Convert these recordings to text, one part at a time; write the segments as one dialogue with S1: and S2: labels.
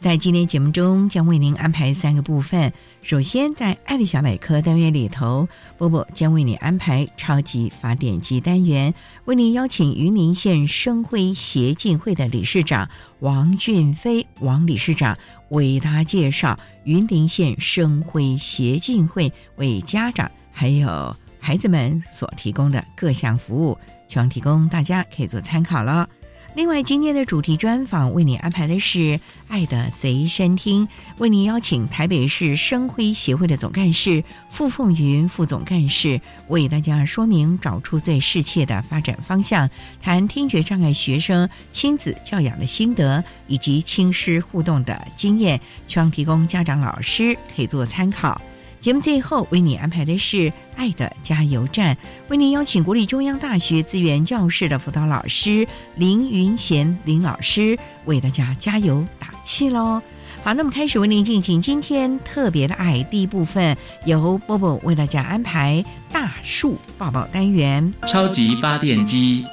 S1: 在今天节目中，将为您安排三个部分。首先，在“爱的小百科”单元里头，波波将为你安排“超级发电机”单元，为您邀请云林县生辉协进会的理事长王俊飞王理事长为大家介绍云林县生辉协进会为家长还有孩子们所提供的各项服务，希望提供大家可以做参考了。另外，今天的主题专访为你安排的是《爱的随身听》，为你邀请台北市生辉协会的总干事傅凤云副总干事为大家说明找出最适切的发展方向，谈听觉障碍学生亲子教养的心得以及亲师互动的经验，希望提供家长、老师可以做参考。节目最后为你安排的是“爱的加油站”，为您邀请国立中央大学资源教室的辅导老师林云贤林老师为大家加油打气喽。好，那么开始为您进行今天特别的爱第一部分，由波波为大家安排大树抱抱单元。
S2: 超级发电机，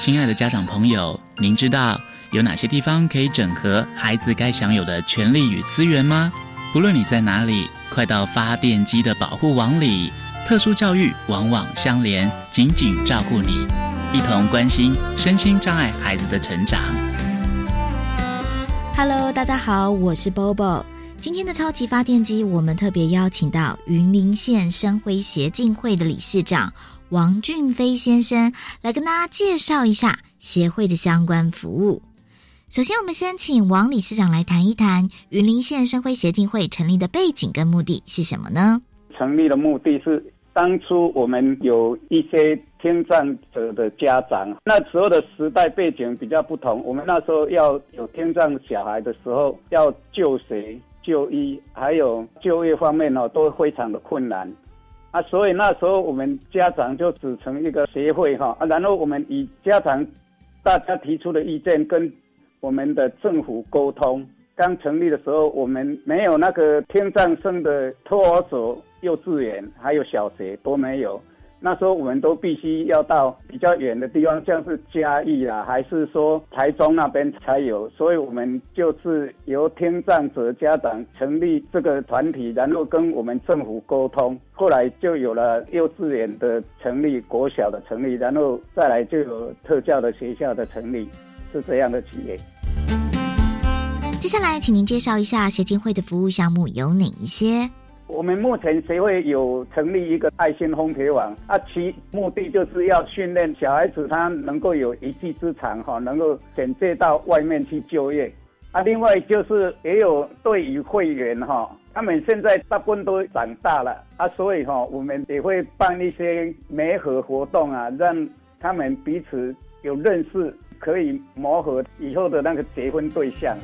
S2: 亲爱的家长朋友，您知道有哪些地方可以整合孩子该享有的权利与资源吗？不论你在哪里。快到发电机的保护网里，特殊教育网网相连，紧紧照顾你，一同关心身心障碍孩子的成长。
S3: Hello，大家好，我是 Bobo。今天的超级发电机，我们特别邀请到云林县生辉协进会的理事长王俊飞先生，来跟大家介绍一下协会的相关服务。首先，我们先请王理事长来谈一谈云林县生辉协进会成立的背景跟目的是什么呢？
S4: 成立的目的是，当初我们有一些听障者的家长，那时候的时代背景比较不同。我们那时候要有听障小孩的时候，要就学、就医，还有就业方面呢，都非常的困难啊。所以那时候我们家长就组成一个协会哈，啊，然后我们以家长大家提出的意见跟我们的政府沟通刚成立的时候，我们没有那个听障生的托儿所、幼稚园，还有小学都没有。那时候我们都必须要到比较远的地方，像是嘉义啦，还是说台中那边才有。所以我们就是由听障者家长成立这个团体，然后跟我们政府沟通，后来就有了幼稚园的成立、国小的成立，然后再来就有特教的学校的成立。是这样的企业。
S3: 接下来，请您介绍一下协进会的服务项目有哪一些？
S4: 我们目前协会有成立一个爱心烘焙网，啊，其目的就是要训练小孩子，他能够有一技之长，哈，能够选择到外面去就业。啊，另外就是也有对于会员，哈，他们现在大部分都长大了，啊，所以哈，我们也会办一些媒合活动啊，让他们彼此有认识。可以磨合以后的那个结婚对象。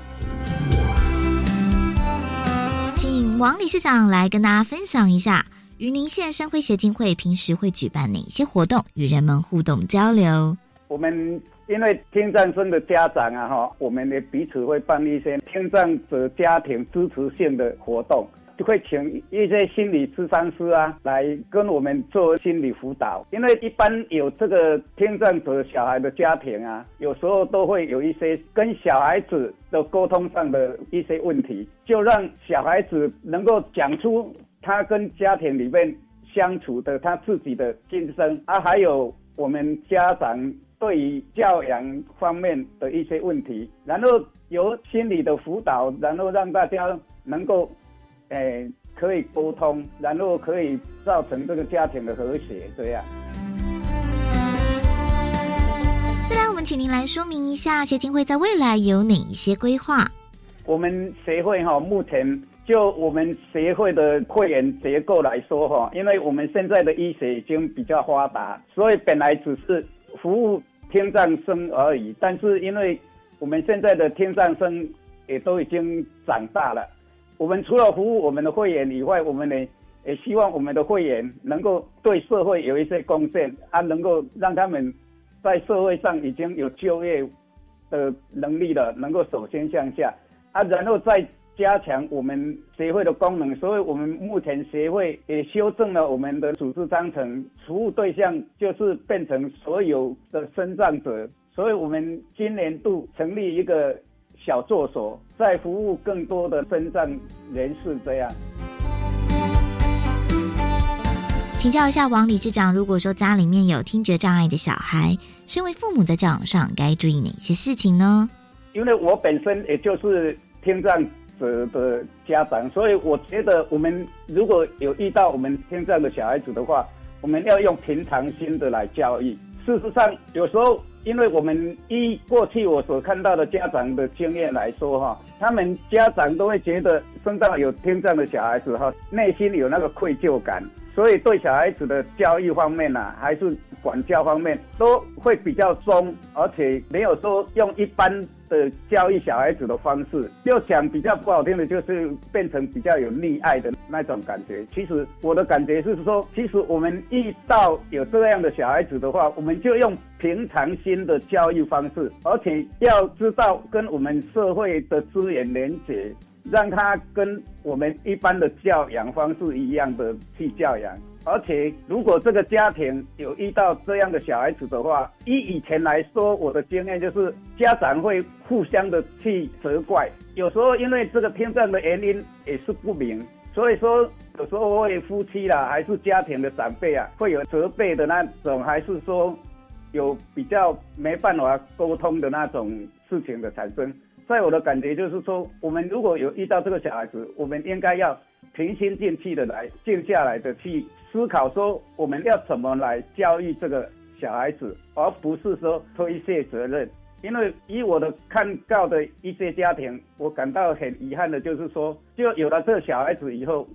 S3: 王理事长来跟大家分享一下，云林县生辉协进会平时会举办哪些活动，与人们互动交流。
S4: 我们因为听障生的家长啊，哈，我们也彼此会办一些听障者家庭支持性的活动。就会请一些心理咨商师啊来跟我们做心理辅导，因为一般有这个听障者小孩的家庭啊，有时候都会有一些跟小孩子的沟通上的一些问题，就让小孩子能够讲出他跟家庭里面相处的他自己的心声啊，还有我们家长对于教养方面的一些问题，然后由心理的辅导，然后让大家能够。哎，可以沟通，然后可以造成这个家庭的和谐，这样。
S3: 再来，我们请您来说明一下协进会在未来有哪一些规划。
S4: 我们协会哈，目前就我们协会的会员结构来说哈，因为我们现在的医学已经比较发达，所以本来只是服务听障生而已。但是因为我们现在的听障生也都已经长大了。我们除了服务我们的会员以外，我们呢也希望我们的会员能够对社会有一些贡献，啊，能够让他们在社会上已经有就业的能力了，能够首先向下，啊，然后再加强我们协会的功能。所以我们目前协会也修正了我们的组织章程，服务对象就是变成所有的身障者。所以我们今年度成立一个。小作所，在服务更多的身障人士，这样。
S3: 请教一下王理事长，如果说家里面有听觉障碍的小孩，身为父母在教养上该注意哪些事情呢？
S4: 因为我本身也就是听障者的家长，所以我觉得我们如果有遇到我们听障的小孩子的话，我们要用平常心的来教育。事实上，有时候。因为我们依过去我所看到的家长的经验来说，哈，他们家长都会觉得身上有天上的小孩子，哈，内心有那个愧疚感，所以对小孩子的教育方面呢，还是管教方面都会比较松，而且没有说用一般。的教育小孩子的方式，要讲比较不好听的，就是变成比较有溺爱的那种感觉。其实我的感觉是说，其实我们遇到有这样的小孩子的话，我们就用平常心的教育方式，而且要知道跟我们社会的资源连接，让他跟我们一般的教养方式一样的去教养。而且，如果这个家庭有遇到这样的小孩子的话，以以前来说，我的经验就是家长会互相的去责怪。有时候因为这个听障的原因也是不明，所以说有时候会夫妻啦，还是家庭的长辈啊，会有责备的那种，还是说有比较没办法沟通的那种事情的产生。在我的感觉就是说，我们如果有遇到这个小孩子，我们应该要平心静气的来静下来的去。思考说我们要怎么来教育这个小孩子，而不是说推卸责任。因为以我的看到的一些家庭，我感到很遗憾的就是说，就有了这个小孩子以后，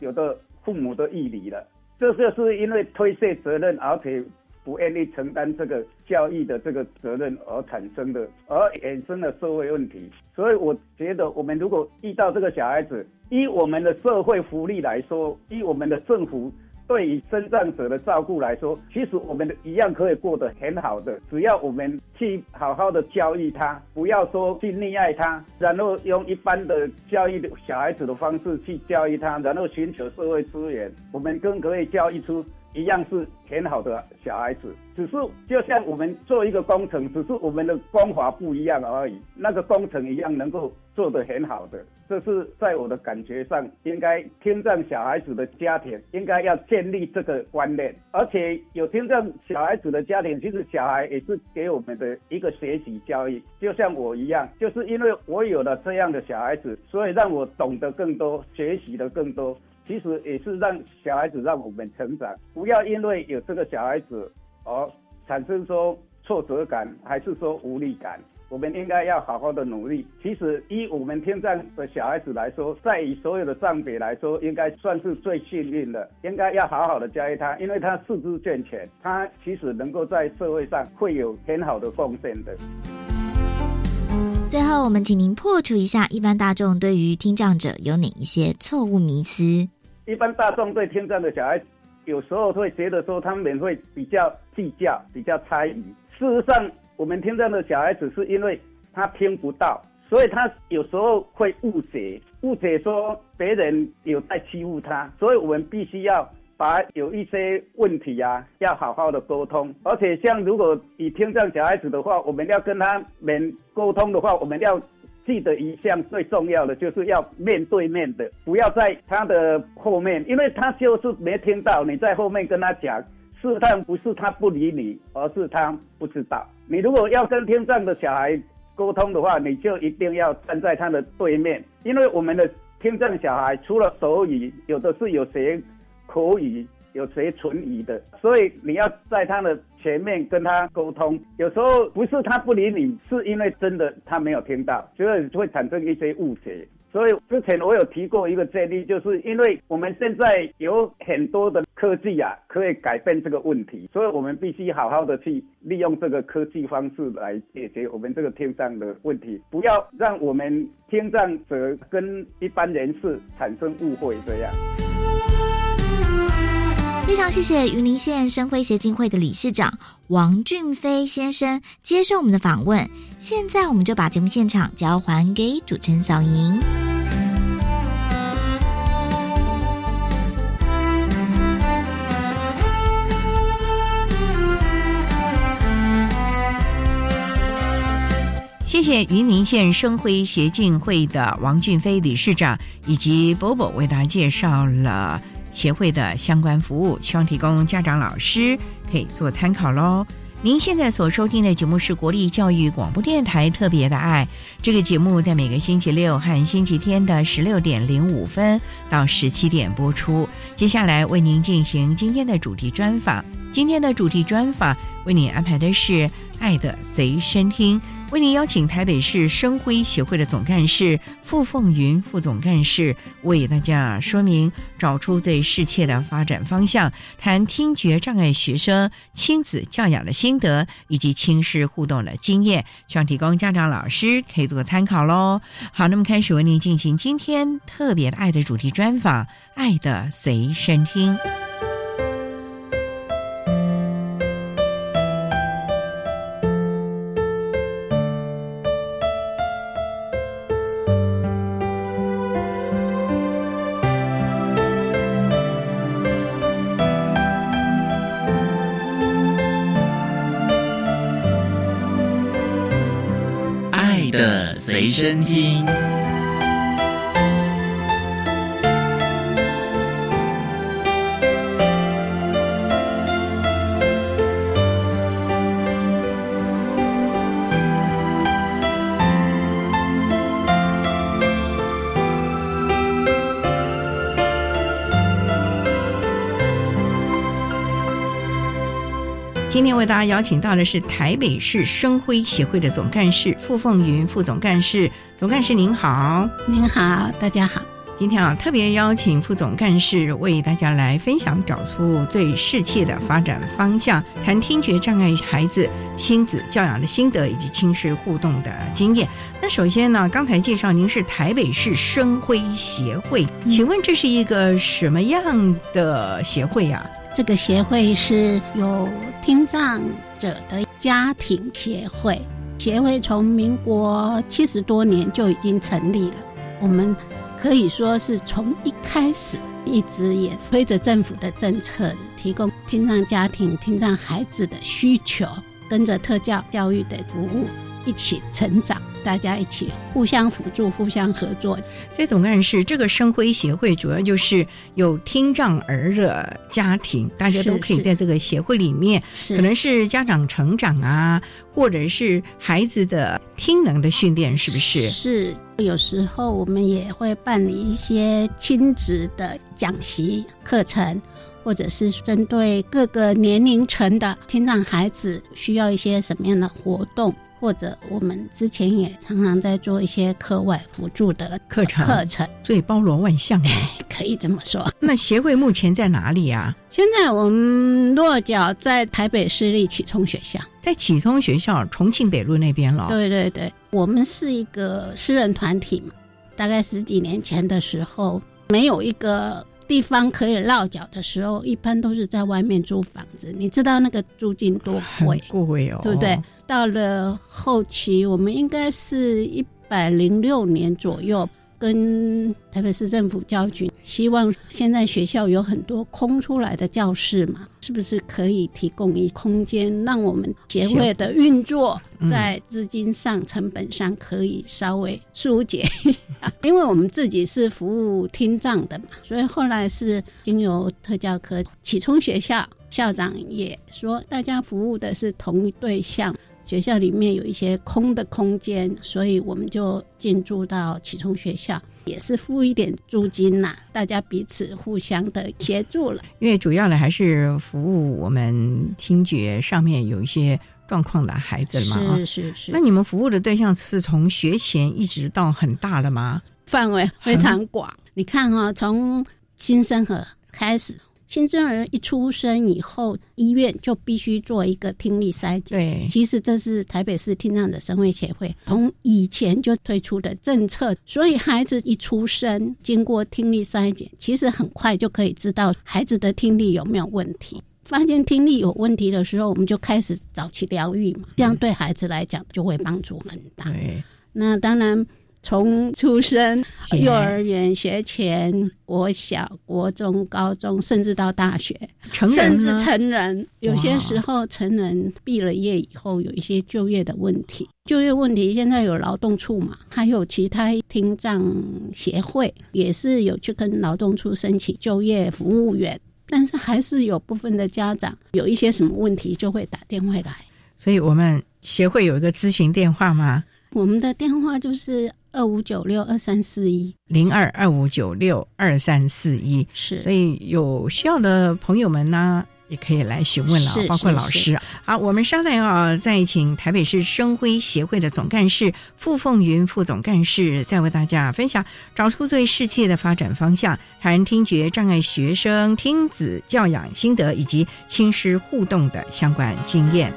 S4: 有的父母都异离了，这就是因为推卸责任，而且不愿意承担这个教育的这个责任而产生的，而衍生的社会问题。所以我觉得，我们如果遇到这个小孩子，以我们的社会福利来说，以我们的政府。对于生障者的照顾来说，其实我们一样可以过得很好的，只要我们去好好的教育他，不要说去溺爱他，然后用一般的教育小孩子的方式去教育他，然后寻求社会资源，我们更可以教育出。一样是很好的小孩子，只是就像我们做一个工程，只是我们的方法不一样而已。那个工程一样能够做得很好的，这是在我的感觉上，应该听障小孩子的家庭应该要建立这个观念。而且有听障小孩子的家庭，其实小孩也是给我们的一个学习教育。就像我一样，就是因为我有了这样的小孩子，所以让我懂得更多，学习的更多。其实也是让小孩子让我们成长，不要因为有这个小孩子而产生说挫折感，还是说无力感。我们应该要好好的努力。其实以我们天障的小孩子来说，在以所有的障别来说，应该算是最幸运的。应该要好好的教育他，因为他四肢健全，他其实能够在社会上会有很好的贡献的。
S3: 最后，我们请您破除一下一般大众对于听障者有哪一些错误迷思。
S4: 一般大众对听障的小孩，有时候会觉得说他们会比较计较、比较猜疑。事实上，我们听障的小孩子是因为他听不到，所以他有时候会误解。误解说别人有在欺负他，所以我们必须要把有一些问题啊，要好好的沟通。而且像如果以听障小孩子的话，我们要跟他们沟通的话，我们要记得一项最重要的，就是要面对面的，不要在他的后面，因为他就是没听到你在后面跟他讲。试探不是他不理你，而是他不知道。你如果要跟听障的小孩沟通的话，你就一定要站在他的对面，因为我们的听障小孩除了手语，有的是有学口语，有谁存疑的，所以你要在他的前面跟他沟通。有时候不是他不理你，是因为真的他没有听到，所以会产生一些误解。所以之前我有提过一个建议，就是因为我们现在有很多的科技啊，可以改变这个问题，所以我们必须好好的去利用这个科技方式来解决我们这个听障的问题，不要让我们听障者跟一般人士产生误会这样。
S3: 非常谢谢云林县生辉协进会的理事长王俊飞先生接受我们的访问。现在我们就把节目现场交还给主持人小莹。
S1: 谢谢云林县生辉协进会的王俊飞理事长以及波波为大家介绍了。协会的相关服务，希望提供家长、老师可以做参考喽。您现在所收听的节目是国立教育广播电台特别的爱，这个节目在每个星期六和星期天的十六点零五分到十七点播出。接下来为您进行今天的主题专访，今天的主题专访为您安排的是《爱的随身听》。为您邀请台北市生辉协会的总干事傅凤云副总干事为大家说明，找出最适切的发展方向，谈听觉障碍学生亲子教养的心得以及亲师互动的经验，希望提供家长老师可以做个参考喽。好，那么开始为您进行今天特别的爱的主题专访，《爱的随身听》。
S2: 身听。大家邀请到的是台北市生辉协会的总干事傅凤云副总干事，总干事您好，
S5: 您好，大家好。
S2: 今天啊，特别邀请副总干事为大家来分享找出最适切的发展方向，谈听觉障碍孩子亲子教养的心得以及亲师互动的经验。那首先呢，刚才介绍您是台北市生辉协会，请问这是一个什么样的协会呀？
S5: 这个协会是有听障者的家庭协会，协会从民国七十多年就已经成立了。我们可以说是从一开始一直也推着政府的政策，提供听障家庭、听障孩子的需求，跟着特教教育的服务一起成长。大家一起互相辅助、互相合作。
S2: 所以总干事，这个生辉协会主要就是有听障儿的家庭，大家都可以在这个协会里面，可能是家长成长啊，或者是孩子的听能的训练，是不是？
S5: 是。有时候我们也会办理一些亲子的讲习课程，或者是针对各个年龄层的听障孩子需要一些什么样的活动。或者我们之前也常常在做一些课外辅助的
S2: 课程，
S5: 课程
S2: 所以包罗万象啊，
S5: 可以这么说。
S2: 那协会目前在哪里啊？
S5: 现在我们落脚在台北市立启聪学校，
S2: 在启聪学校重庆北路那边了。
S5: 对对对，我们是一个私人团体嘛，大概十几年前的时候，没有一个地方可以落脚的时候，一般都是在外面租房子。你知道那个租金多贵？
S2: 贵哦，
S5: 对不对？到了后期，我们应该是一百零六年左右，跟台北市政府教育局，希望现在学校有很多空出来的教室嘛，是不是可以提供一空间，让我们协会的运作在资金上、成本上可以稍微疏解一下？因为我们自己是服务听障的嘛，所以后来是经由特教科启聪学校校长也说，大家服务的是同一对象。学校里面有一些空的空间，所以我们就进驻到启聪学校，也是付一点租金呐，大家彼此互相的协助了。
S1: 因为主要的还是服务我们听觉上面有一些状况的孩子嘛。
S5: 是是是。
S1: 那你们服务的对象是从学前一直到很大的吗？
S5: 范围非常广。你看哈，从新生儿开始。新生儿一出生以后，医院就必须做一个听力筛检。
S1: 对，
S5: 其实这是台北市听障的生会协会从以前就推出的政策。所以孩子一出生，经过听力筛检，其实很快就可以知道孩子的听力有没有问题。发现听力有问题的时候，我们就开始早期疗愈嘛，这样对孩子来讲就会帮助很大。
S1: 对，
S5: 那当然。从出生、幼儿园、学前、国小、国中、高中，甚至到大学，甚至成人，有些时候成人毕了业以后，有一些就业的问题。就业问题现在有劳动处嘛，还有其他听障协会，也是有去跟劳动处申请就业服务员。但是还是有部分的家长有一些什么问题，就会打电话来。
S1: 所以我们协会有一个咨询电话吗？
S5: 我们的电话就是二五九六二三四一
S1: 零二二五九六二三四一，
S5: 是，
S1: 所以有需要的朋友们呢，也可以来询问了，包括老师。好，我们稍待啊，再请台北市生辉协会的总干事傅凤云副总干事，再为大家分享找出最适切的发展方向，谈听觉障碍学生听子教养心得以及亲师互动的相关经验。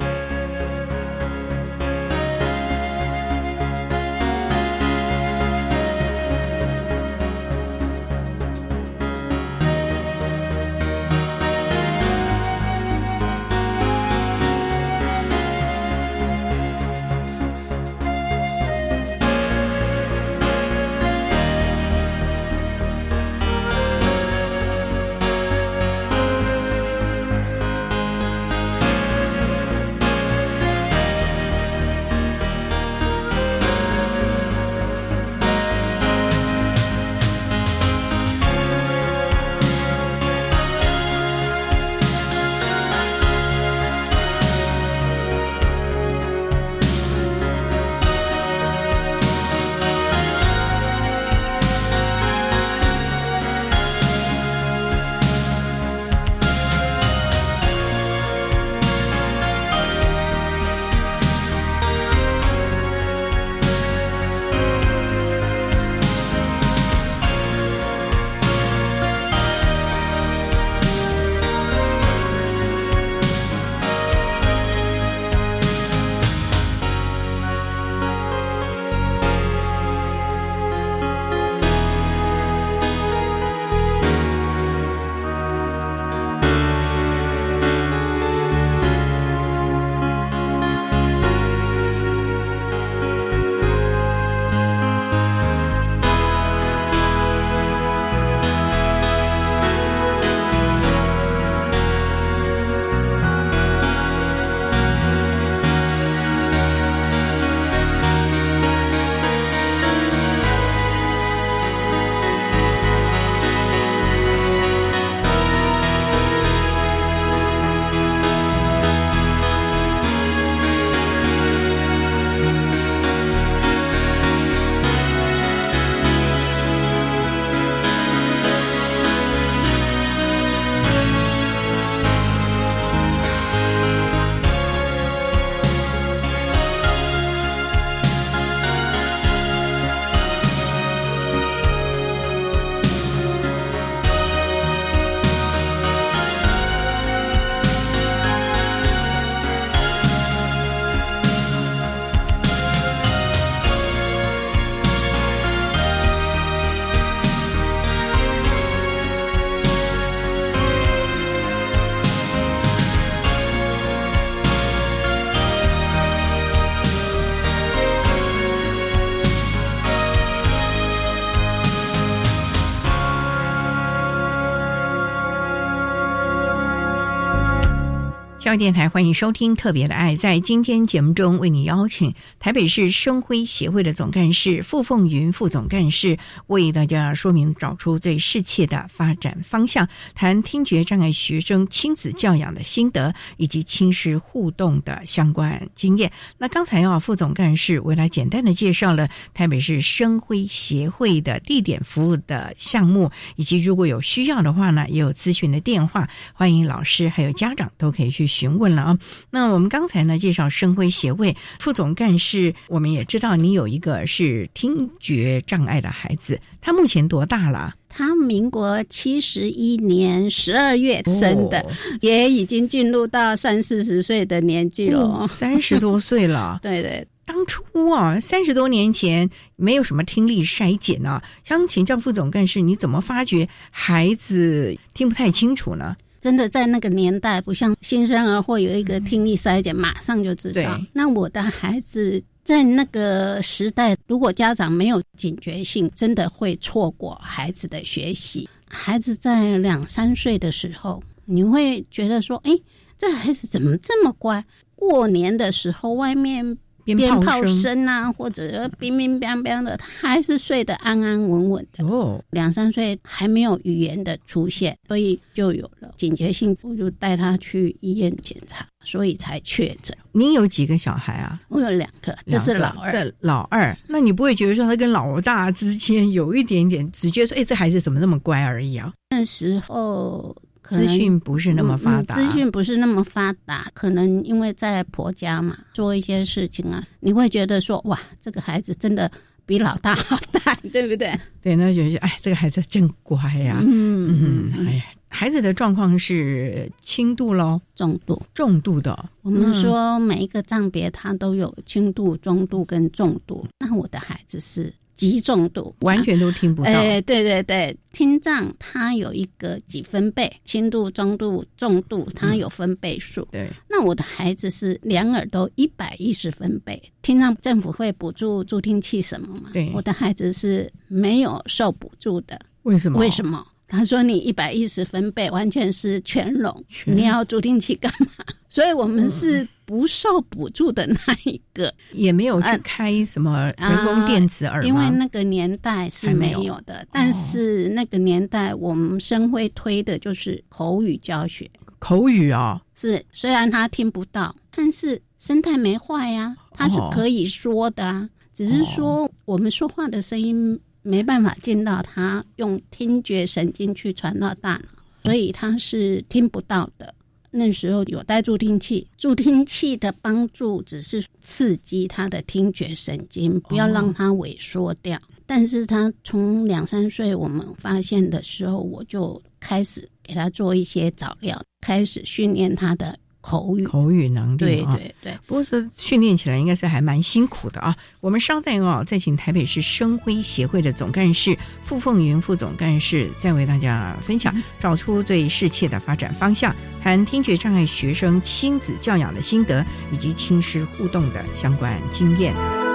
S1: 教育电台，欢迎收听《特别的爱》。在今天节目中，为你邀请台北市生辉协会的总干事傅凤云副总干事，为大家说明找出最适切的发展方向，谈听觉障碍学生亲子教养的心得以及亲师互动的相关经验。那刚才啊，副总干事为了简单的介绍了台北市生辉协会的地点服务的项目，以及如果有需要的话呢，也有咨询的电话，欢迎老师还有家长都可以去。问了啊，那我们刚才呢介绍生辉协会副总干事，我们也知道你有一个是听觉障碍的孩子，他目前多大了？
S5: 他民国七十一年十二月生的，也已经进入到三四十岁的年纪了，
S1: 三十多岁了。
S5: 对对，
S1: 当初啊，三十多年前没有什么听力筛检啊，想请教副总干事，你怎么发觉孩子听不太清楚呢？
S5: 真的在那个年代，不像新生儿会有一个听力筛检，马上就知道。那我的孩子在那个时代，如果家长没有警觉性，真的会错过孩子的学习。孩子在两三岁的时候，你会觉得说：“哎，这孩子怎么这么乖？”过年的时候，外面。鞭炮声啊，或者乒乒乓乓的，他还是睡得安安稳稳的。哦，两三岁还没有语言的出现，所以就有了警觉性，我就带他去医院检查，所以才确诊。
S1: 您有几个小孩啊？
S5: 我有两个，这是老二。
S1: 老二，那你不会觉得说他跟老大之间有一点点，只觉得说，哎，这孩子怎么那么乖而已啊？
S5: 那时候。
S1: 资讯不是那么发达，
S5: 资讯不是那么发达，可能因为在婆家嘛，做一些事情啊，你会觉得说，哇，这个孩子真的比老大好带，对不对？
S1: 对，那就觉得，哎，这个孩子真乖呀。嗯嗯，哎呀，孩子的状况是轻度喽，
S5: 重度，
S1: 重度的。
S5: 我们说每一个障别，它都有轻度、中度跟重度。那我的孩子是。极重度，
S1: 完全都听不到。
S5: 哎，对对对，听障它有一个几分贝，轻度、中度、重度，它有分贝数。
S1: 对，
S5: 那我的孩子是两耳朵一百一十分贝，听障政府会补助助听器什么吗？
S1: 对，
S5: 我的孩子是没有受补助的。
S1: 为什么？
S5: 为什么？他说你一百一十分贝完全是全聋，你要助听器干嘛？所以我们是。不受补助的那一个。
S1: 也没有去开什么人工电子耳，
S5: 因为那个年代是没有的。但是那个年代我们生会推的就是口语教学，
S1: 口语啊，
S5: 是虽然他听不到，但是声带没坏呀，他是可以说的啊，只是说我们说话的声音没办法进到他用听觉神经去传到大脑，所以他是听不到的。那时候有带助听器，助听器的帮助只是刺激他的听觉神经，不要让他萎缩掉。但是他从两三岁我们发现的时候，我就开始给他做一些早疗，开始训练他的。口语
S1: 口语能力，
S5: 对对对，
S1: 不过是训练起来应该是还蛮辛苦的啊。我们稍待哦，再请台北市生辉协会的总干事傅凤云副总干事，再为大家分享，找出最适切的发展方向，谈听觉障碍学生亲子教养的心得，以及亲师互动的相关经验。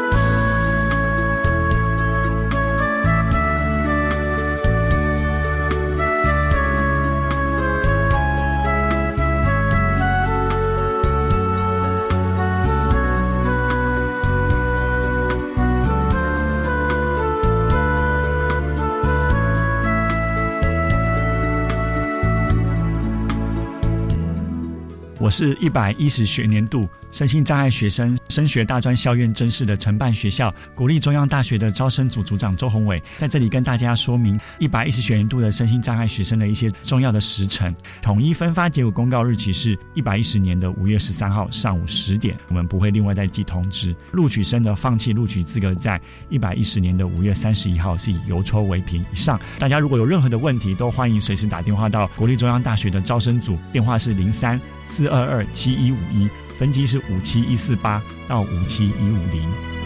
S6: 我是一百一十学年度身心障碍学生升学大专校院真试的承办学校国立中央大学的招生组组长周宏伟，在这里跟大家说明一百一十学年度的身心障碍学生的一些重要的时程。统一分发结果公告日期是一百一十年的五月十三号上午十点，我们不会另外再寄通知。录取生的放弃录取资格在一百一十年的五月三十一号是以邮戳为凭。以上，大家如果有任何的问题，都欢迎随时打电话到国立中央大学的招生组，电话是零三四二。二二七一五一，分机是五七一四八到五七一五零。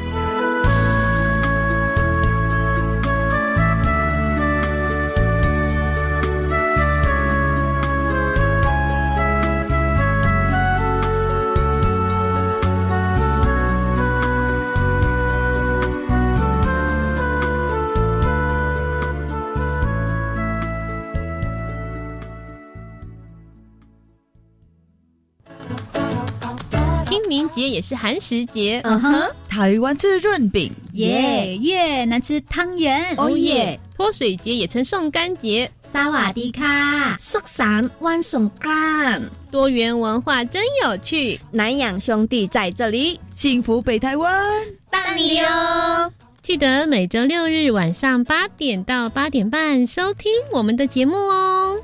S7: 是寒食节。
S8: 嗯哼，台湾吃润饼，
S9: 耶！越南吃汤圆，
S7: 哦耶！泼水节也称送干节。
S9: 萨瓦迪卡，
S10: 苏散万送干，
S7: 多元文化真有趣。
S10: 南洋兄弟在这里，
S8: 幸福北台湾，
S9: 大你哦！
S7: 记得每周六日晚上八点到八点半收听我们的节目哦。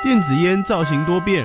S11: 电子烟造型多变，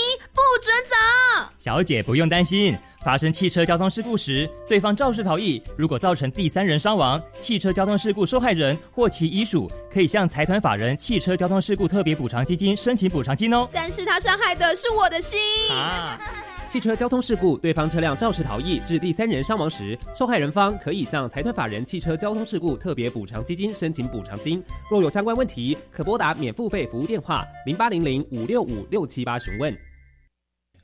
S10: 不准走！
S12: 小姐不用担心，发生汽车交通事故时，对方肇事逃逸，如果造成第三人伤亡，汽车交通事故受害人或其遗属可以向财团法人汽车交通事故特别补偿基金申请补偿金哦。
S10: 但是他伤害的是我的心
S13: 啊！汽车交通事故，对方车辆肇事逃逸致第三人伤亡时，受害人方可以向财团法人汽车交通事故特别补偿基金申请补偿金。若有相关问题，可拨打免付费服务电话零八零零五六五六七八询问。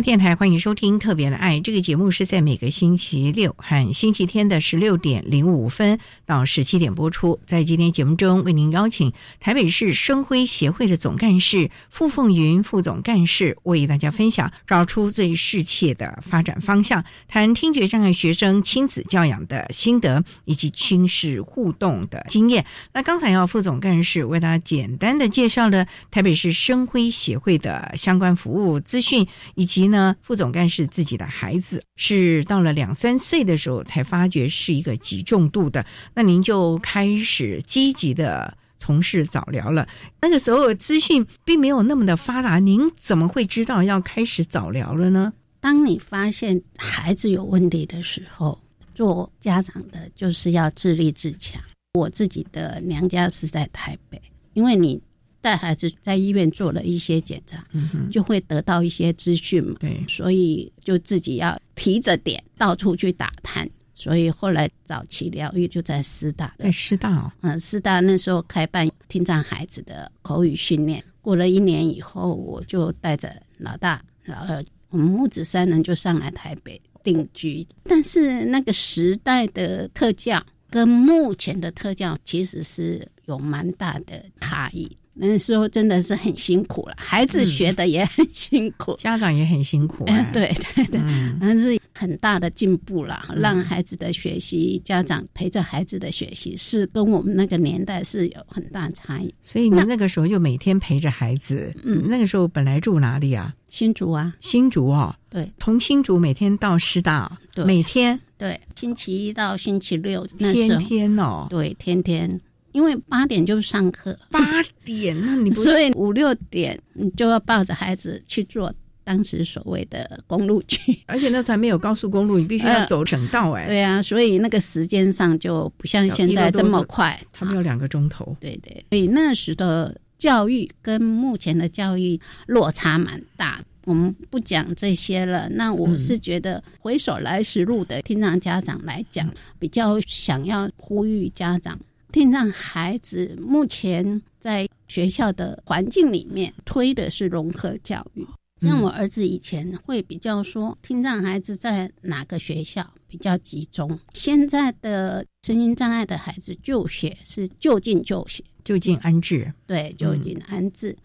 S1: 电台欢迎收听《特别的爱》这个节目，是在每个星期六和星期天的十六点零五分到十七点播出。在今天节目中，为您邀请台北市生辉协会的总干事傅凤云副总干事，为大家分享找出最适切的发展方向，谈听觉障碍学生亲子教养的心得以及亲子互动的经验。那刚才要副总干事为大家简单的介绍了台北市生辉协会的相关服务资讯以及。呢，副总干事自己的孩子是到了两三岁的时候才发觉是一个极重度的，那您就开始积极的从事早疗了。那个时候资讯并没有那么的发达，您怎么会知道要开始早疗了呢？
S5: 当你发现孩子有问题的时候，做家长的就是要自立自强。我自己的娘家是在台北，因为你。带孩子在医院做了一些检查，就会得到一些资讯嘛。
S1: 对，
S5: 所以就自己要提着点到处去打探。所以后来早期疗愈就在师大，
S1: 在师大，
S5: 嗯，师大那时候开办听障孩子的口语训练。过了一年以后，我就带着老大，老二我们母子三人就上来台北定居。但是那个时代的特教跟目前的特教其实是有蛮大的差异。那时候真的是很辛苦了，孩子学的也很辛苦，
S1: 家长也很辛苦。
S5: 对对对，那是很大的进步了。让孩子的学习，家长陪着孩子的学习，是跟我们那个年代是有很大差异。
S1: 所以你那个时候就每天陪着孩子。嗯，那个时候本来住哪里啊？
S5: 新竹啊，
S1: 新竹哦。
S5: 对，
S1: 从新竹每天到师大，每天
S5: 对，星期一到星期六，
S1: 天天哦，
S5: 对，天天。因为八点就上课，
S1: 八点那你
S5: 所以五六点你就要抱着孩子去做当时所谓的公路去，
S1: 而且那时候还没有高速公路，你必须要走省道哎。
S5: 对啊，所以那个时间上就不像现在这么快，
S1: 他们有两个钟头。
S5: 对对，所以那时的教育跟目前的教育落差蛮大。我们不讲这些了，那我是觉得回首来时路的听障家长来讲，比较想要呼吁家长。听障孩子目前在学校的环境里面推的是融合教育，像我儿子以前会比较说，听障孩子在哪个学校比较集中。现在的声音障碍的孩子就学是就近就学，
S1: 就近安置，
S5: 对，就近安置。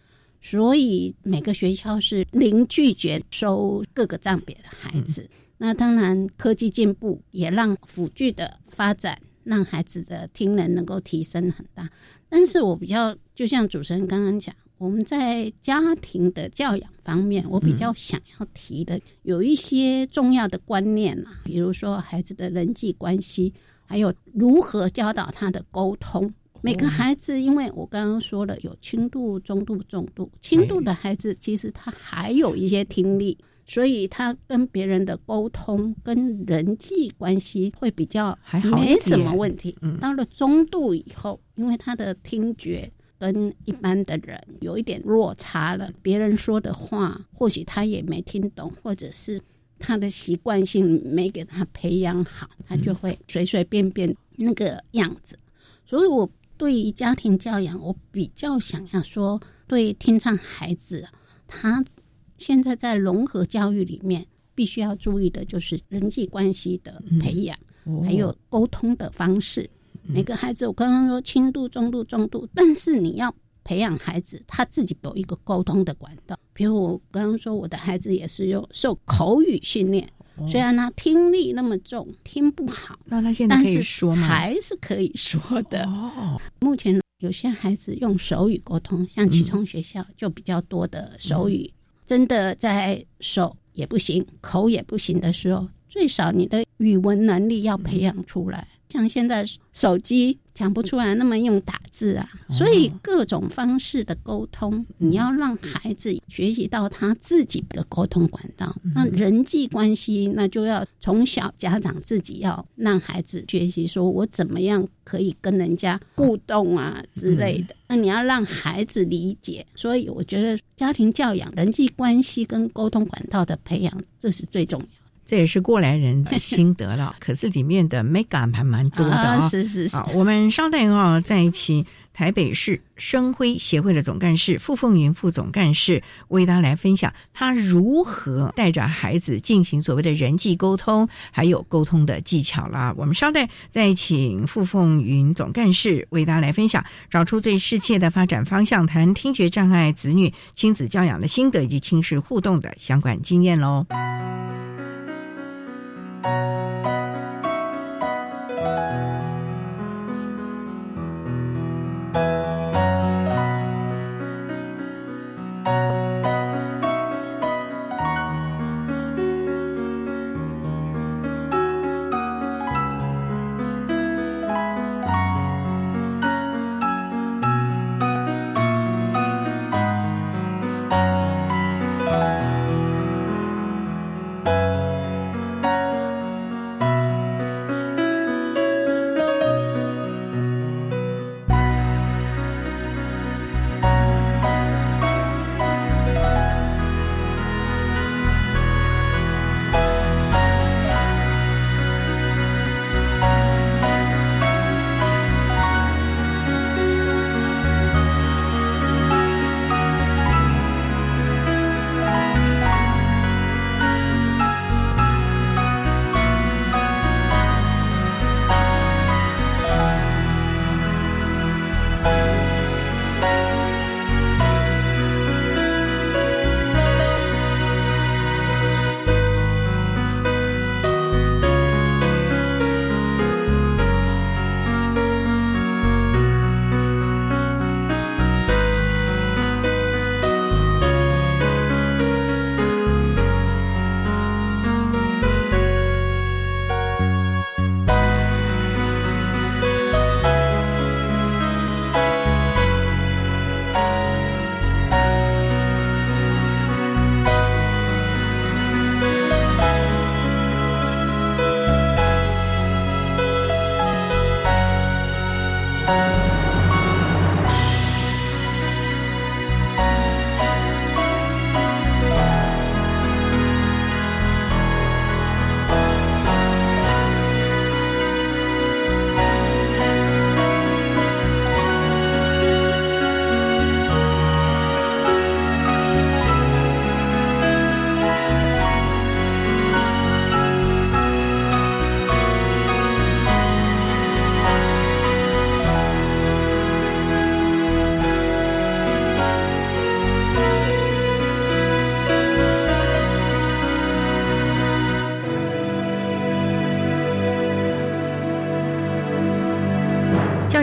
S5: 所以每个学校是零拒绝收各个障别的孩子。那当然，科技进步也让辅具的发展，让孩子的听能能够提升很大。但是我比较，就像主持人刚刚讲，我们在家庭的教养方面，我比较想要提的有一些重要的观念啊，比如说孩子的人际关系，还有如何教导他的沟通。每个孩子，因为我刚刚说了，有轻度、中度、重度。轻度的孩子其实他还有一些听力。所以他跟别人的沟通、跟人际关系会比较
S1: 还好，
S5: 没什么问题。到了中度以后，因为他的听觉跟一般的人有一点落差了，别人说的话或许他也没听懂，或者是他的习惯性没给他培养好，他就会随随便便那个样子。所以我对于家庭教养，我比较想要说，对听障孩子他。现在在融合教育里面，必须要注意的就是人际关系的培养，还有沟通的方式。每个孩子，我刚刚说轻度、中度、重度，但是你要培养孩子他自己有一个沟通的管道。比如我刚刚说，我的孩子也是用受口语训练，虽然他听力那么重，听不好，
S1: 那他现在可以说吗？
S5: 还是可以说的。哦，目前有些孩子用手语沟通，像启聪学校就比较多的手语。真的在手也不行，口也不行的时候，最少你的语文能力要培养出来。像现在手机讲不出来，那么用打字啊，所以各种方式的沟通，你要让孩子学习到他自己的沟通管道。那人际关系，那就要从小家长自己要让孩子学习，说我怎么样可以跟人家互动啊之类的。那你要让孩子理解，所以我觉得家庭教养、人际关系跟沟通管道的培养，这是最重要。
S1: 这也是过来人的心得了，可是里面的美感还蛮多的啊！
S5: 是是是，
S1: 我们稍待啊，在一起台北市生辉协会的总干事傅凤云副总干事为大家来分享他如何带着孩子进行所谓的人际沟通，还有沟通的技巧啦。我们稍待再请傅凤云总干事为大家来分享，找出最适切的发展方向，谈听觉障碍子女亲子教养的心得以及亲子互动的相关经验喽。Música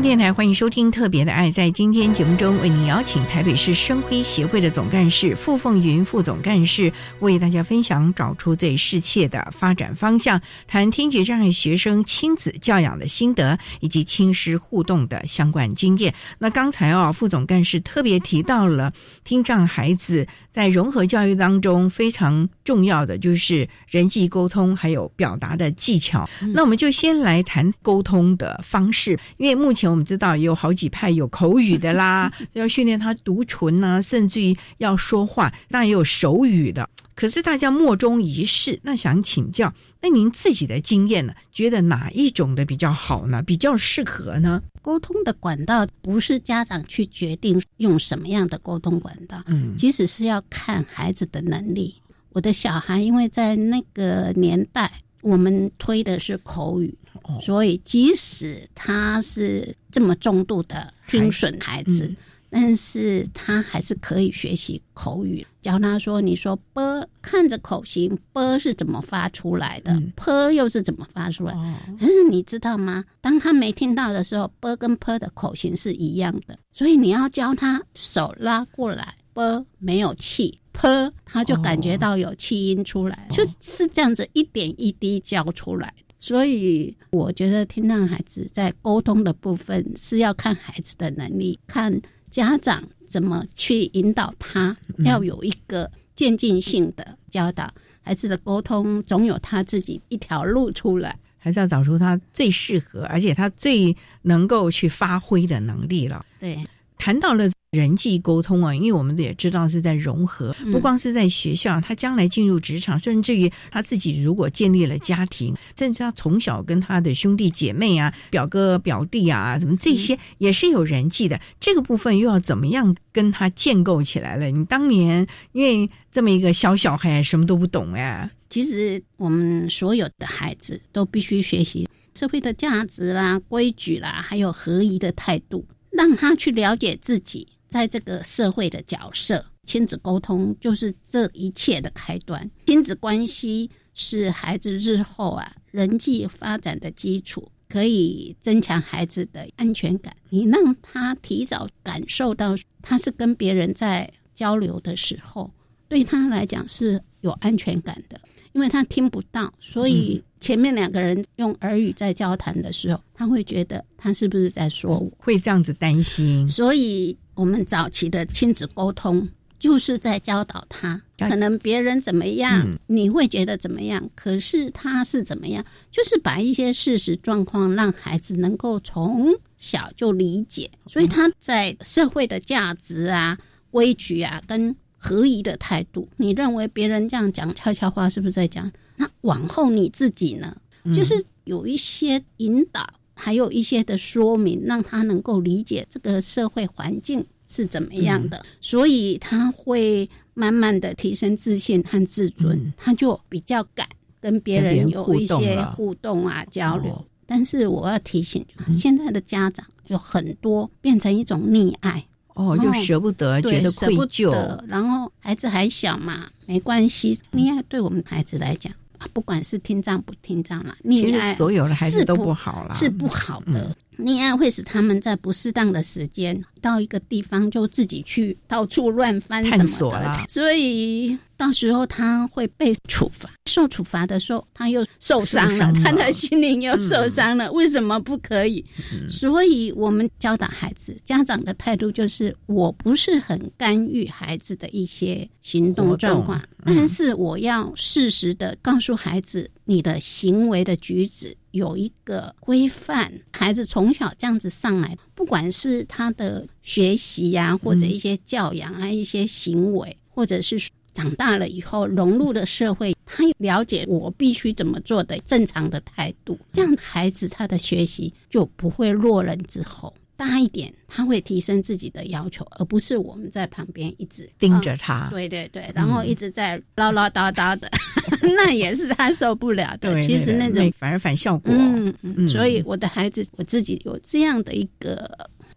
S1: 电台，欢迎收听《特别的爱》。在今天节目中，为您邀请台北市生辉协会的总干事傅凤云副总干事，为大家分享找出最适切的发展方向，谈听觉障碍学生亲子教养的心得，以及亲师互动的相关经验。那刚才啊，副总干事特别提到了听障孩子在融合教育当中非常重要的就是人际沟通，还有表达的技巧。那我们就先来谈沟通的方式，因为目前。前我们知道有好几派有口语的啦，要训练他读唇呐，甚至于要说话，当然也有手语的。可是大家莫衷一是，那想请教，那您自己的经验呢？觉得哪一种的比较好呢？比较适合呢？
S5: 沟通的管道不是家长去决定用什么样的沟通管道，嗯，其实是要看孩子的能力。我的小孩因为在那个年代，我们推的是口语。所以，即使他是这么重度的听损孩子，但是他还是可以学习口语。教他说：“你说‘啵’，看着口型‘啵’是怎么发出来的，‘？p ’又是怎么发出来？可是你知道吗？当他没听到的时候，‘啵’跟‘ p ’的口型是一样的。所以你要教他手拉过来，‘啵’没有气，‘，p ’他就感觉到有气音出来，就是这样子一点一滴教出来。”所以我觉得听障孩子在沟通的部分是要看孩子的能力，看家长怎么去引导他，要有一个渐进性的教导。孩子的沟通总有他自己一条路出来，
S1: 还是要找出他最适合，而且他最能够去发挥的能力了。
S5: 对，
S1: 谈到了。人际沟通啊，因为我们也知道是在融合，不光是在学校，他将来进入职场，甚至于他自己如果建立了家庭，甚至他从小跟他的兄弟姐妹啊、表哥表弟啊，什么这些也是有人际的。这个部分又要怎么样跟他建构起来了？你当年因为这么一个小小孩，什么都不懂哎。
S5: 其实我们所有的孩子都必须学习社会的价值啦、规矩啦，还有合宜的态度，让他去了解自己。在这个社会的角色，亲子沟通就是这一切的开端。亲子关系是孩子日后啊人际发展的基础，可以增强孩子的安全感。你让他提早感受到，他是跟别人在交流的时候，对他来讲是有安全感的，因为他听不到，所以前面两个人用耳语在交谈的时候，他会觉得他是不是在说我，
S1: 会这样子担心，
S5: 所以。我们早期的亲子沟通，就是在教导他，可能别人怎么样，你会觉得怎么样？可是他是怎么样？就是把一些事实状况让孩子能够从小就理解，所以他在社会的价值啊、规矩啊，跟合宜的态度，你认为别人这样讲悄悄话，是不是在讲？那往后你自己呢？就是有一些引导。还有一些的说明，让他能够理解这个社会环境是怎么样的，所以他会慢慢的提升自信和自尊，他就比较敢跟别人有一些互动啊交流。但是我要提醒，现在的家长有很多变成一种溺爱
S1: 哦，又舍不得，觉得愧疚，
S5: 然后孩子还小嘛，没关系，溺爱对我们孩子来讲。不管是听障不听障啦，溺爱
S1: 所有的孩子都不好了，
S5: 是不好的。溺爱会使他们在不适当的时间到一个地方就自己去到处乱翻什么的，所以到时候他会被处罚。受处罚的时候，他又受伤了，他的心灵又受伤了。为什么不可以？所以我们教导孩子，家长的态度就是：我不是很干预孩子的一些行动状况，但是我要适时的告诉孩子，你的行为的举止。有一个规范，孩子从小这样子上来，不管是他的学习呀，或者一些教养啊，一些行为，或者是长大了以后融入了社会，他了解我必须怎么做的正常的态度，这样孩子他的学习就不会落人之后。大一点，他会提升自己的要求，而不是我们在旁边一直
S1: 盯着他。
S5: 对对对，然后一直在唠唠叨叨的，那也是他受不了的。其实那种
S1: 反而反效果。
S5: 嗯嗯。所以我的孩子，我自己有这样的一个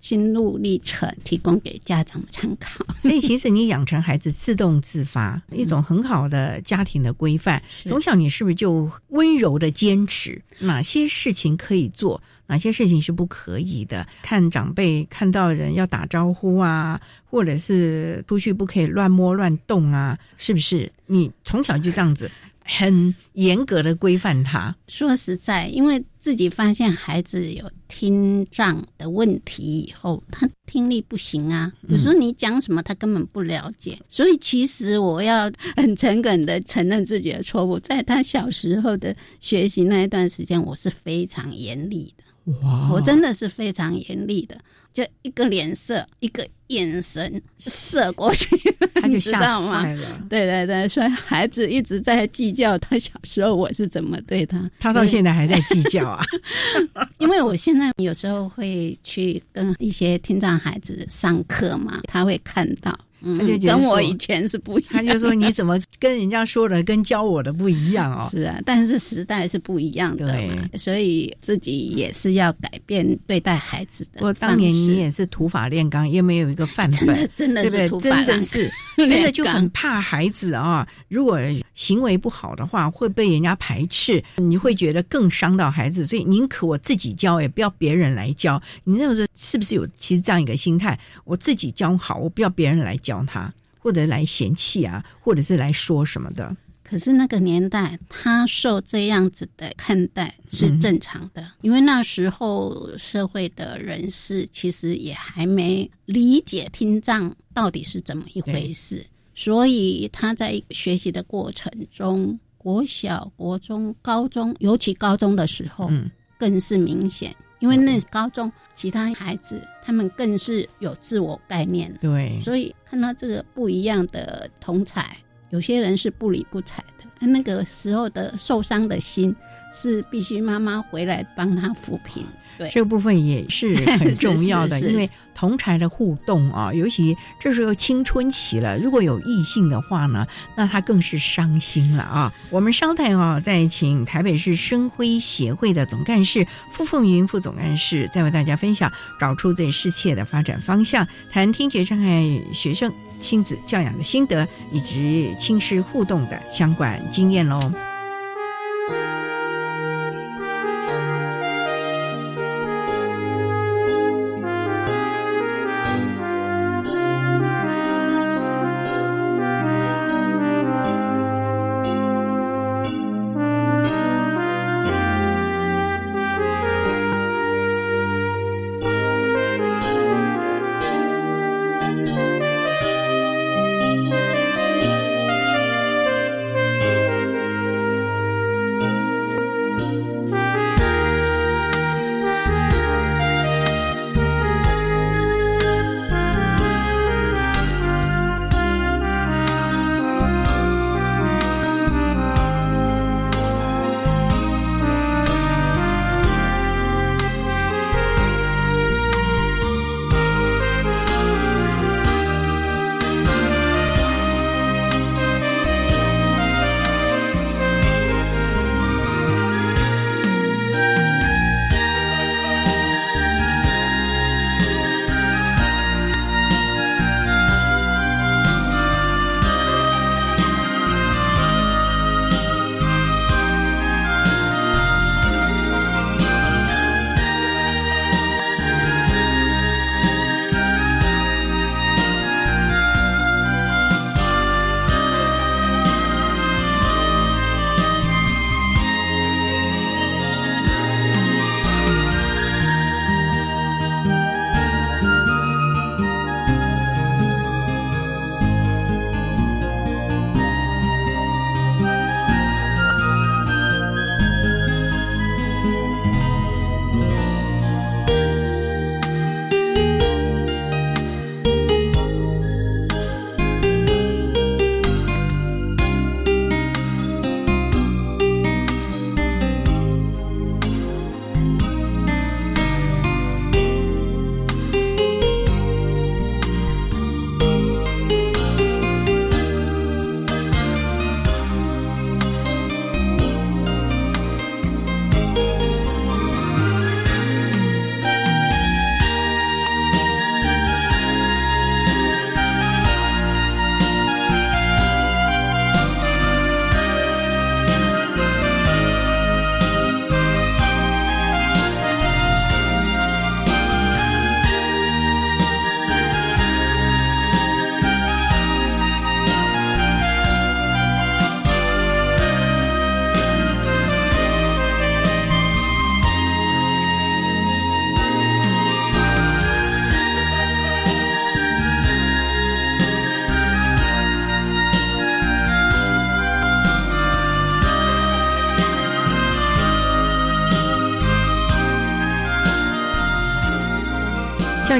S5: 心路历程，提供给家长们参考。
S1: 所以，其实你养成孩子自动自发，一种很好的家庭的规范。从小，你是不是就温柔的坚持哪些事情可以做，哪些事情是不可以的？看长辈看到人要打招呼啊，或者是出去不可以乱摸乱动啊，是不是？你从小就这样子。很严格的规范他。
S5: 说实在，因为自己发现孩子有听障的问题以后，他听力不行啊。有时候你讲什么，他根本不了解。所以其实我要很诚恳的承认自己的错误，在他小时候的学习那一段时间，我是非常严厉的。哇，我真的是非常严厉的。就一个脸色，一个眼神射过去，
S1: 他就
S5: 知道吗？对对对，所以孩子一直在计较他小时候我是怎么对他，
S1: 他到现在还在计较啊。
S5: 因为我现在有时候会去跟一些听障孩子上课嘛，他会看到。他就跟我以前是不一样，
S1: 他就说你怎么跟人家说的跟教我的不一样哦？
S5: 是啊，但是时代是不一样的嘛，所以自己也是要改变对待孩子的。
S1: 不过当年你也是土法炼钢，也没有一个范本，
S5: 真的
S1: 是真的是 真的就很怕孩子啊！如果行为不好的话，会被人家排斥，你会觉得更伤到孩子，所以宁可我自己教，也不要别人来教。你那时候是不是有其实这样一个心态？我自己教好，我不要别人来教。教他，或者来嫌弃啊，或者是来说什么的。
S5: 可是那个年代，他受这样子的看待是正常的，因为那时候社会的人士其实也还没理解听障到底是怎么一回事，所以他在学习的过程中，国小、国中、高中，尤其高中的时候，嗯更是明显。因为那高中其他孩子，他们更是有自我概念，
S1: 对，
S5: 所以看到这个不一样的同彩，有些人是不理不睬的，那个时候的受伤的心是必须妈妈回来帮他抚平。对，
S1: 这个部分也是 很重要的，因为同才的互动啊，尤其这时候青春期了，如果有异性的话呢，那他更是伤心了啊。我们稍待啊，再请台北市生辉协会的总干事傅凤云副总干事，再为大家分享找出最适切的发展方向，谈听觉障碍学生亲子教养的心得，以及亲师互动的相关经验喽。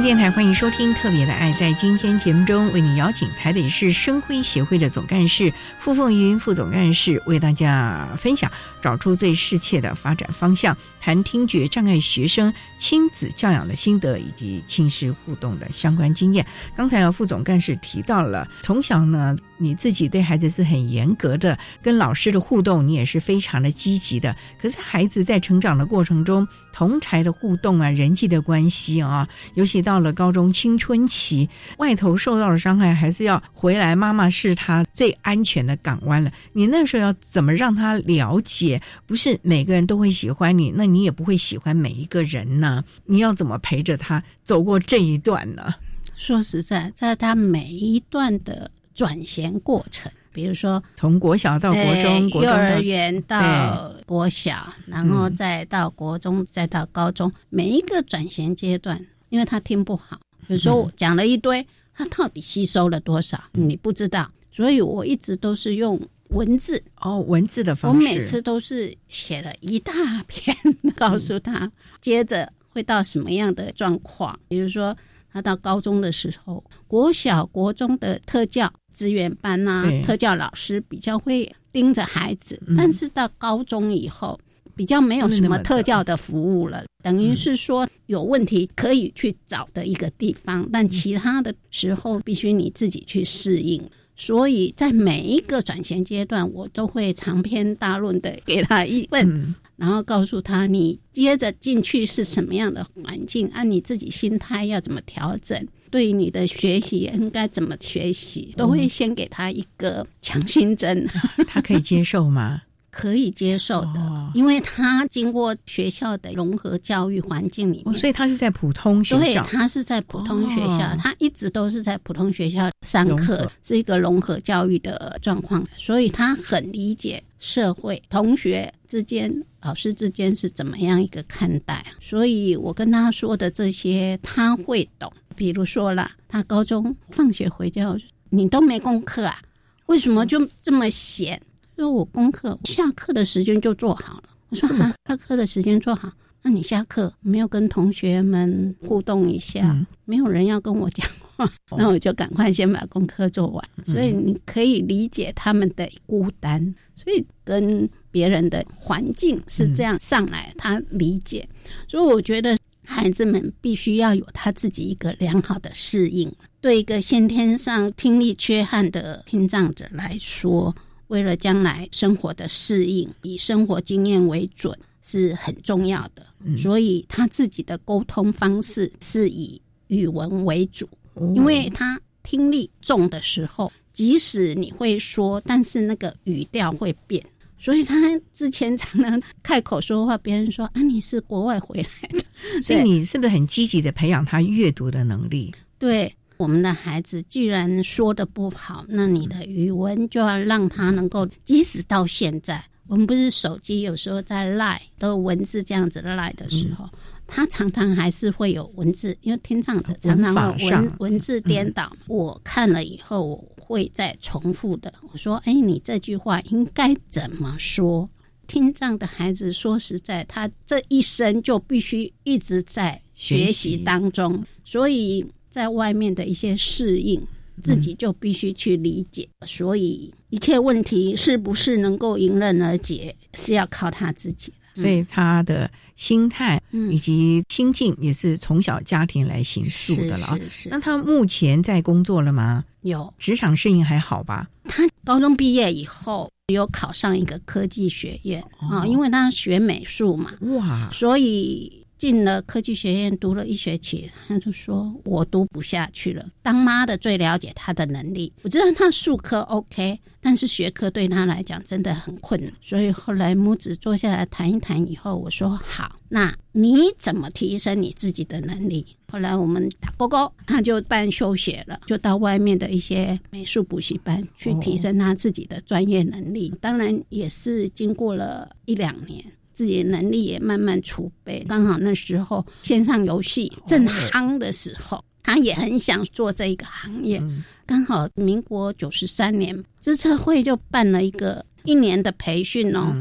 S1: 电台欢迎收听《特别的爱》。在今天节目中，为你邀请台北市生辉协会的总干事傅凤云副总干事，为大家分享找出最适切的发展方向，谈听觉障碍学生亲子教养的心得以及亲师互动的相关经验。刚才啊副总干事提到了，从小呢，你自己对孩子是很严格的，跟老师的互动你也是非常的积极的。可是孩子在成长的过程中，同才的互动啊，人际的关系啊，尤其到了高中青春期，外头受到了伤害，还是要回来，妈妈是他最安全的港湾了。你那时候要怎么让他了解，不是每个人都会喜欢你，那你也不会喜欢每一个人呢？你要怎么陪着他走过这一段呢？
S5: 说实在，在他每一段的转型过程。比如说，
S1: 从国小到国中，
S5: 幼儿园到国小，然后再到国中，再到高中，每一个转型阶段，因为他听不好，有时候讲了一堆，他到底吸收了多少，你不知道，所以我一直都是用文字
S1: 哦，文字的方
S5: 式，我每次都是写了一大篇告诉他，接着会到什么样的状况，比如说他到高中的时候，国小、国中的特教。资源班呐，特教老师比较会盯着孩子，但是到高中以后，比较没有什么特教的服务了，等于是说有问题可以去找的一个地方，但其他的时候必须你自己去适应。所以在每一个转型阶段，我都会长篇大论的给他一问。然后告诉他，你接着进去是什么样的环境，按你自己心态要怎么调整，对你的学习应该怎么学习，都会先给他一个强心针。
S1: 他可以接受吗？
S5: 可以接受的，因为他经过学校的融合教育环境里面，
S1: 所以他是在普通学校。
S5: 对，他是在普通学校，他一直都是在普通学校上课，是一个融合教育的状况，所以他很理解社会、同学之间、老师之间是怎么样一个看待。所以我跟他说的这些，他会懂。比如说啦，他高中放学回家，你都没功课啊？为什么就这么闲？说我功课下课的时间就做好了。我说啊，下课的时间做好，那你下课没有跟同学们互动一下？没有人要跟我讲话，那我就赶快先把功课做完。所以你可以理解他们的孤单，所以跟别人的环境是这样上来，他理解。所以我觉得孩子们必须要有他自己一个良好的适应。对一个先天上听力缺憾的听障者来说。为了将来生活的适应，以生活经验为准是很重要的。所以他自己的沟通方式是以语文为主，因为他听力重的时候，即使你会说，但是那个语调会变。所以他之前常常开口说话，别人说啊，你是国外回来的。
S1: 所以你是不是很积极的培养他阅读的能力？
S5: 对。我们的孩子既然说的不好，那你的语文就要让他能够，即使到现在，我们不是手机有时候在赖都有文字这样子赖的时候，他常常还是会有文字，因为听障者常常会文文字颠倒。我看了以后，我会再重复的，我说：“哎，你这句话应该怎么说？”听障的孩子说实在，他这一生就必须一直在学习当中，所以。在外面的一些适应，自己就必须去理解。所以一切问题是不是能够迎刃而解，是要靠他自己
S1: 所以他的心态以及心境也是从小家庭来形塑的了。那他目前在工作了吗？
S5: 有
S1: 职场适应还好吧？
S5: 他高中毕业以后有考上一个科技学院啊，因为他学美术嘛，哇，所以。进了科技学院读了一学期，他就说我读不下去了。当妈的最了解他的能力，我知道他数科 OK，但是学科对他来讲真的很困难。所以后来母子坐下来谈一谈以后，我说好，那你怎么提升你自己的能力？后来我们打勾勾，他就办休学了，就到外面的一些美术补习班去提升他自己的专业能力。当然也是经过了一两年。自己的能力也慢慢储备，刚好那时候线上游戏正夯的时候，他也很想做这一个行业。刚好民国九十三年，资策会就办了一个一年的培训哦，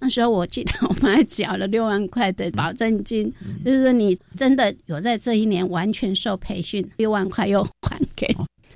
S5: 那时候我记得我们还缴了六万块的保证金，就是说你真的有在这一年完全受培训，六万块又还给。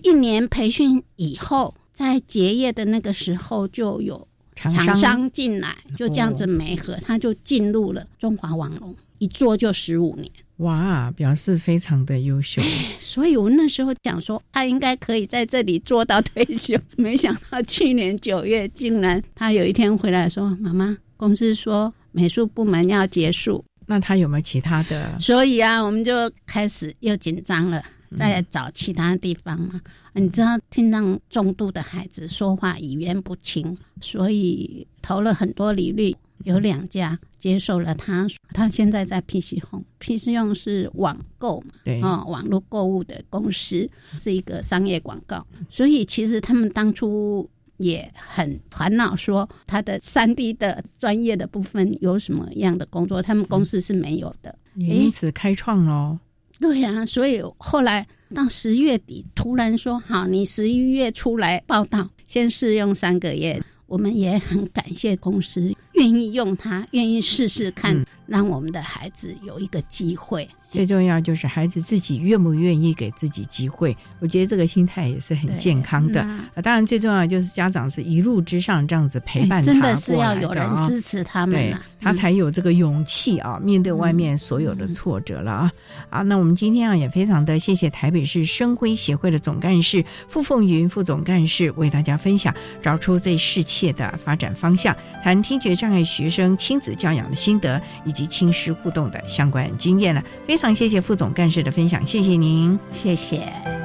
S5: 一年培训以后，在结业的那个时候就有厂商进来，就这样子没合，他就进入了中华网龙，一做就十五年。
S1: 哇，表示非常的优秀。
S5: 所以我那时候讲说，他应该可以在这里做到退休。没想到去年九月，竟然他有一天回来说：“妈妈。”公司说美术部门要结束，
S1: 那他有没有其他的？
S5: 所以啊，我们就开始又紧张了，再找其他地方嘛。你知道，听障重度的孩子说话语言不清，所以投了很多履历，有两家接受了他。他现在在 PC Home，PC 用是网购嘛，
S1: 对
S5: 啊，网络购物的公司是一个商业广告，所以其实他们当初。也很烦恼，说他的三 D 的专业的部分有什么样的工作，他们公司是没有的，也
S1: 因此开创哦。
S5: 对呀，所以后来到十月底，突然说好，你十一月出来报道，先试用三个月。我们也很感谢公司愿意用它，愿意试试看，让我们的孩子有一个机会。
S1: 最重要就是孩子自己愿不愿意给自己机会，我觉得这个心态也是很健康的。啊，当然最重要就是家长是一路之上这样子陪伴他
S5: 真的是要有人支持他们，
S1: 他才有这个勇气啊，面对外面所有的挫折了啊。啊，那我们今天啊也非常的谢谢台北市生辉协会的总干事傅凤云副总干事为大家分享找出最适切的发展方向，谈听觉障碍学生亲子教养的心得以及亲师互动的相关经验了，非。常谢谢副总干事的分享，谢谢您，
S5: 谢谢。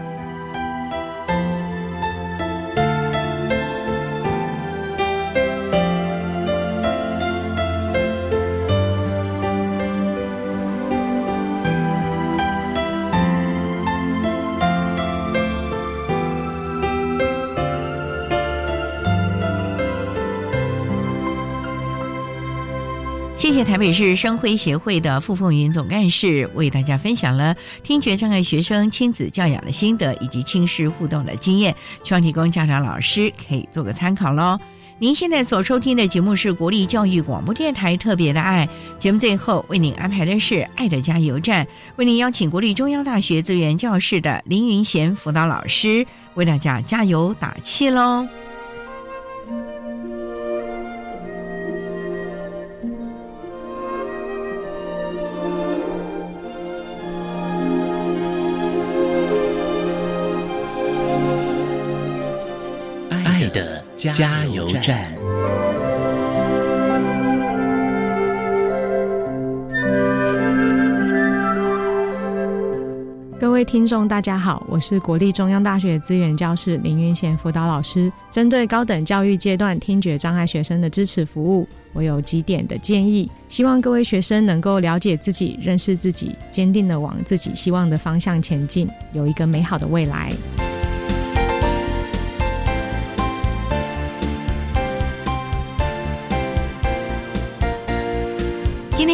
S1: 台北市生辉协会的傅凤云总干事为大家分享了听觉障碍学生亲子教养的心得以及亲师互动的经验，希望提供家长老师可以做个参考喽。您现在所收听的节目是国立教育广播电台特别的爱节目，最后为您安排的是爱的加油站，为您邀请国立中央大学资源教室的林云贤辅导老师为大家加油打气喽。
S2: 加油站。
S14: 各位听众，大家好，我是国立中央大学资源教室林云贤辅导老师。针对高等教育阶段听觉障碍学生的支持服务，我有几点的建议，希望各位学生能够了解自己、认识自己，坚定的往自己希望的方向前进，有一个美好的未来。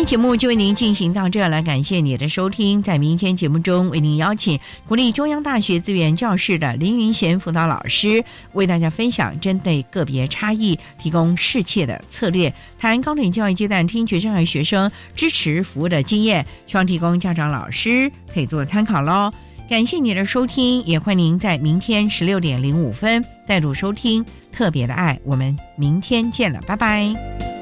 S1: 节目就为您进行到这了，感谢你的收听。在明天节目中，为您邀请国立中央大学资源教室的林云贤辅导老师，为大家分享针对个别差异提供适切的策略，谈高等教育阶段听觉障碍学生支持服务的经验，希望提供家长老师可以做参考喽。感谢你的收听，也欢迎您在明天十六点零五分再度收听特别的爱。我们明天见了，拜拜。